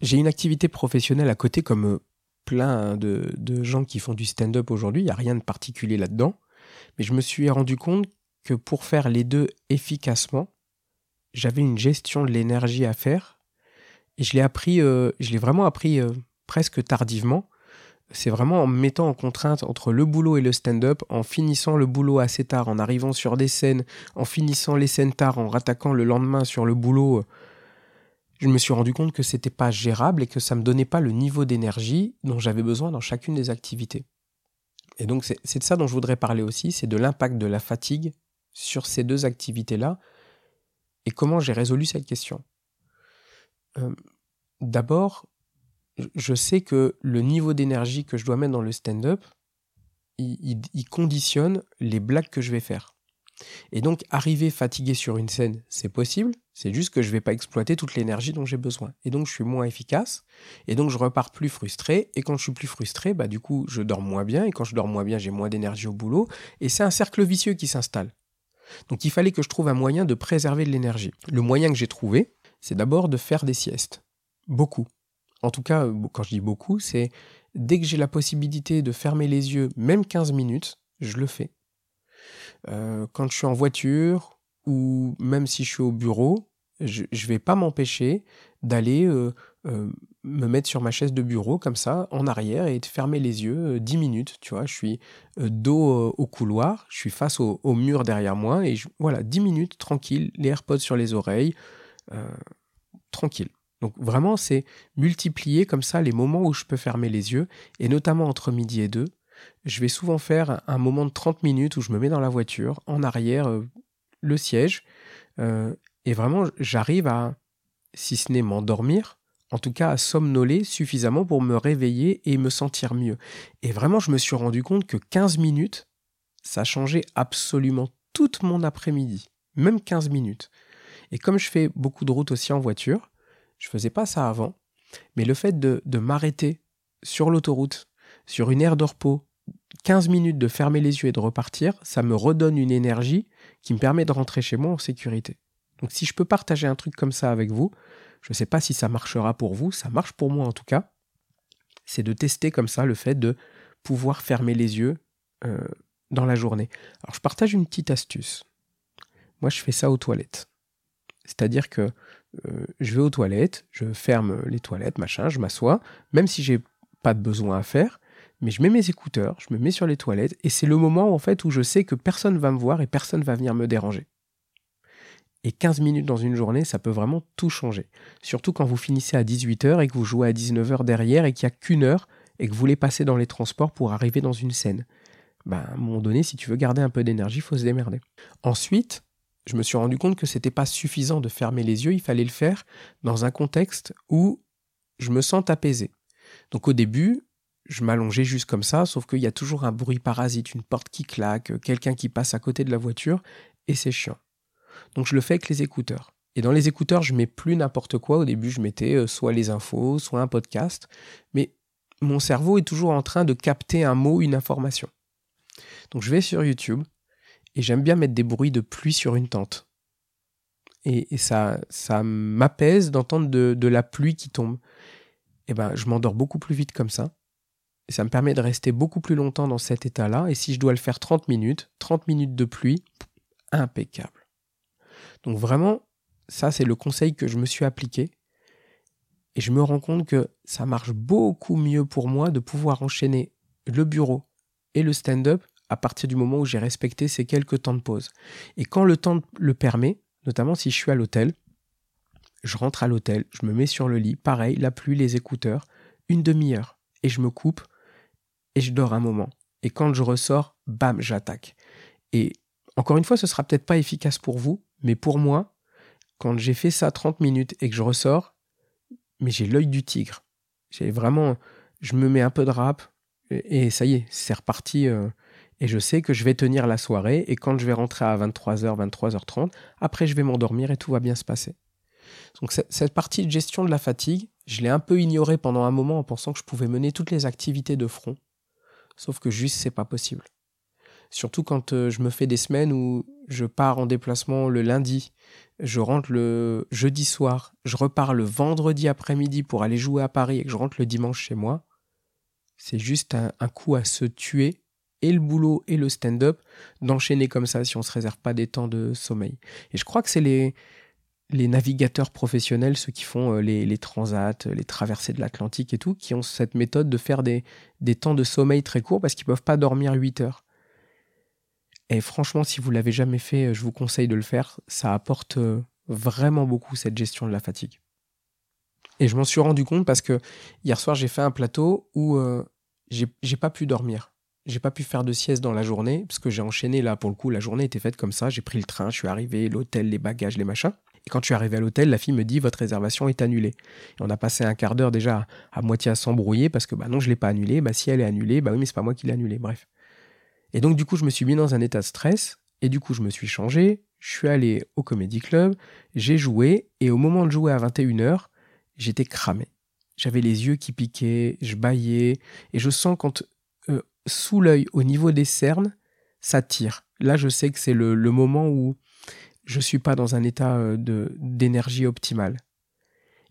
J'ai une activité professionnelle à côté comme euh, plein de, gens qui font du stand-up aujourd'hui. Il n'y a rien de particulier là-dedans. Mais je me suis rendu compte que pour faire les deux efficacement, j'avais une gestion de l'énergie à faire. Et je l'ai appris, euh, je l'ai vraiment appris euh, presque tardivement. C'est vraiment en me mettant en contrainte entre le boulot et le stand-up, en finissant le boulot assez tard, en arrivant sur des scènes, en finissant les scènes tard, en rattaquant le lendemain sur le boulot. Je me suis rendu compte que c'était pas gérable et que ça me donnait pas le niveau d'énergie dont j'avais besoin dans chacune des activités. Et donc c'est de ça dont je voudrais parler aussi, c'est de l'impact de la fatigue sur ces deux activités-là et comment j'ai résolu cette question. Euh, d'abord, je sais que le niveau d'énergie que je dois mettre dans le stand-up, il, conditionne les blagues que je vais faire. Et donc, arriver fatigué sur une scène, c'est possible, c'est juste que je ne vais pas exploiter toute l'énergie dont j'ai besoin. Et donc, je suis moins efficace, et donc je repars plus frustré, et quand je suis plus frustré, bah, du coup, je dors moins bien, et quand je dors moins bien, j'ai moins d'énergie au boulot, et c'est un cercle vicieux qui s'installe. Donc il fallait que je trouve un moyen de préserver de l'énergie. Le moyen que j'ai trouvé, c'est d'abord de faire des siestes. Beaucoup. En tout cas, quand je dis beaucoup, c'est dès que j'ai la possibilité de fermer les yeux, même 15 minutes, je le fais. Euh, quand je suis en voiture ou même si je suis au bureau, je ne vais pas m'empêcher d'aller euh, euh, me mettre sur ma chaise de bureau comme ça, en arrière, et de fermer les yeux 10 minutes. Tu vois, je suis dos au couloir, je suis face au, mur derrière moi, et voilà, 10 minutes, tranquille, les AirPods sur les oreilles, tranquille. Donc vraiment, c'est multiplier comme ça les moments où je peux fermer les yeux, et notamment entre midi et deux. Je vais souvent faire un moment de 30 minutes où je me mets dans la voiture, en arrière, le siège, et vraiment, j'arrive à, si ce n'est m'endormir, en tout cas à somnoler suffisamment pour me réveiller et me sentir mieux. Et vraiment, je me suis rendu compte que 15 minutes, ça changeait absolument toute mon après-midi. Même 15 minutes. Et comme je fais beaucoup de routes aussi en voiture, je faisais pas ça avant, mais le fait de, de m'arrêter sur l'autoroute, sur une aire de repos, 15 minutes de fermer les yeux et de repartir, ça me redonne une énergie qui me permet de rentrer chez moi en sécurité. Donc si je peux partager un truc comme ça avec vous, je ne sais pas si ça marchera pour vous, ça marche pour moi en tout cas, c'est de tester comme ça le fait de pouvoir fermer les yeux euh, dans la journée. Alors je partage une petite astuce. Moi je fais ça aux toilettes. C'est-à-dire que euh, je vais aux toilettes, je ferme les toilettes, machin, je m'assois, même si j'ai pas de besoin à faire, mais je mets mes écouteurs, je me mets sur les toilettes, et c'est le moment en fait où je sais que personne va me voir et personne va venir me déranger. Et 15 minutes dans une journée, ça peut vraiment tout changer. Surtout quand vous finissez à 18h et que vous jouez à 19h derrière et qu'il n'y a qu'une heure et que vous voulez passer dans les transports pour arriver dans une scène. Ben, à un moment donné, si tu veux garder un peu d'énergie, il faut se démerder. Ensuite, je me suis rendu compte que c'était pas suffisant de fermer les yeux, il fallait le faire dans un contexte où je me sens apaisé. Donc au début, je m'allongeais juste comme ça, sauf qu'il y a toujours un bruit parasite, une porte qui claque, quelqu'un qui passe à côté de la voiture, et c'est chiant. Donc je le fais avec les écouteurs. Et dans les écouteurs, je mets plus n'importe quoi. Au début, je mettais euh, soit les infos, soit un podcast. Mais mon cerveau est toujours en train de capter un mot, une information. Donc je vais sur YouTube et j'aime bien mettre des bruits de pluie sur une tente. Et, ça, ça m'apaise d'entendre de, la pluie qui tombe. Et ben, je m'endors beaucoup plus vite comme ça. Ça me permet de rester beaucoup plus longtemps dans cet état-là. Et si je dois le faire 30 minutes, 30 minutes de pluie, impeccable. Donc vraiment, ça c'est le conseil que je me suis appliqué. Et je me rends compte que ça marche beaucoup mieux pour moi de pouvoir enchaîner le bureau et le stand-up à partir du moment où j'ai respecté ces quelques temps de pause. Et quand le temps le permet, notamment si je suis à l'hôtel, je rentre à l'hôtel, je me mets sur le lit, pareil, la pluie, les écouteurs, une demi-heure, et je me coupe, je dors un moment. Et quand je ressors, bam, j'attaque. Et encore une fois, ce sera peut-être pas efficace pour vous, mais pour moi, quand j'ai fait ça 30 minutes et que je ressors, mais j'ai l'œil du tigre. J'ai vraiment, je me mets un peu de rap et, ça y est, c'est reparti. Euh, et je sais que je vais tenir la soirée et quand je vais rentrer à 23h, 23h30, après je vais m'endormir et tout va bien se passer. Donc cette partie de gestion de la fatigue, je l'ai un peu ignorée pendant un moment en pensant que je pouvais mener toutes les activités de front. Sauf que juste c'est pas possible. Surtout quand euh, je me fais des semaines où je pars en déplacement le lundi, je rentre le jeudi soir, je repars le vendredi après-midi pour aller jouer à Paris et que je rentre le dimanche chez moi, c'est juste un, coup à se tuer, et le boulot et le stand-up, d'enchaîner comme ça si on se réserve pas des temps de sommeil. Et je crois que c'est les, les navigateurs professionnels, ceux qui font euh, les, transats, les traversées de l'Atlantique et tout, qui ont cette méthode de faire des, temps de sommeil très courts parce qu'ils ne peuvent pas dormir 8 heures. Et franchement, si vous l'avez jamais fait, euh, je vous conseille de le faire. Ça apporte euh, vraiment beaucoup cette gestion de la fatigue. Et je m'en suis rendu compte parce que hier soir, j'ai fait un plateau où j'ai pas pu dormir. J'ai pas pu faire de sieste dans la journée parce que j'ai enchaîné là pour le coup. La journée était faite comme ça. J'ai pris le train, je suis arrivé, l'hôtel, les bagages, les machins. Et quand je suis arrivé à l'hôtel, la fille me dit votre réservation est annulée. Et on a passé un quart d'heure déjà à, moitié à s'embrouiller parce que bah non, je l'ai pas annulée. Bah si elle est annulée, bah oui, mais c'est pas moi qui l'ai annulée. Bref. Et donc, du coup, je me suis mis dans un état de stress. Et du coup, je me suis changé. Je suis allé au Comedy Club. J'ai joué. Et au moment de jouer à 21h, j'étais cramé. J'avais les yeux qui piquaient, je baillais. Et je sens quand, euh, sous l'œil, au niveau des cernes, ça tire. Là, je sais que c'est le, moment où je ne suis pas dans un état euh, d'énergie optimale.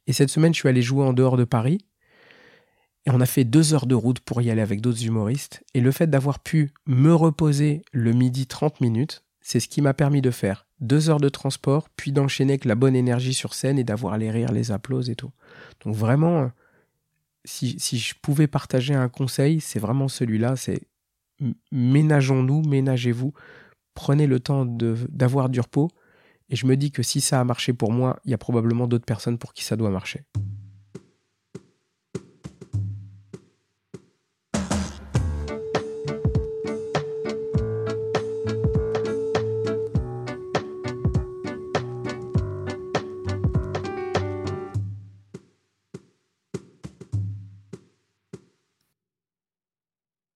Et cette semaine, je suis allé jouer en dehors de Paris. Et on a fait deux heures de route pour y aller avec d'autres humoristes. Et le fait d'avoir pu me reposer le midi 30 minutes, c'est ce qui m'a permis de faire deux heures de transport, puis d'enchaîner avec la bonne énergie sur scène et d'avoir les rires, les applauses et tout. Donc vraiment, si, je pouvais partager un conseil, c'est vraiment celui-là, c'est ménageons-nous, ménagez-vous, prenez le temps d'avoir du repos. Et je me dis que si ça a marché pour moi, il y a probablement d'autres personnes pour qui ça doit marcher.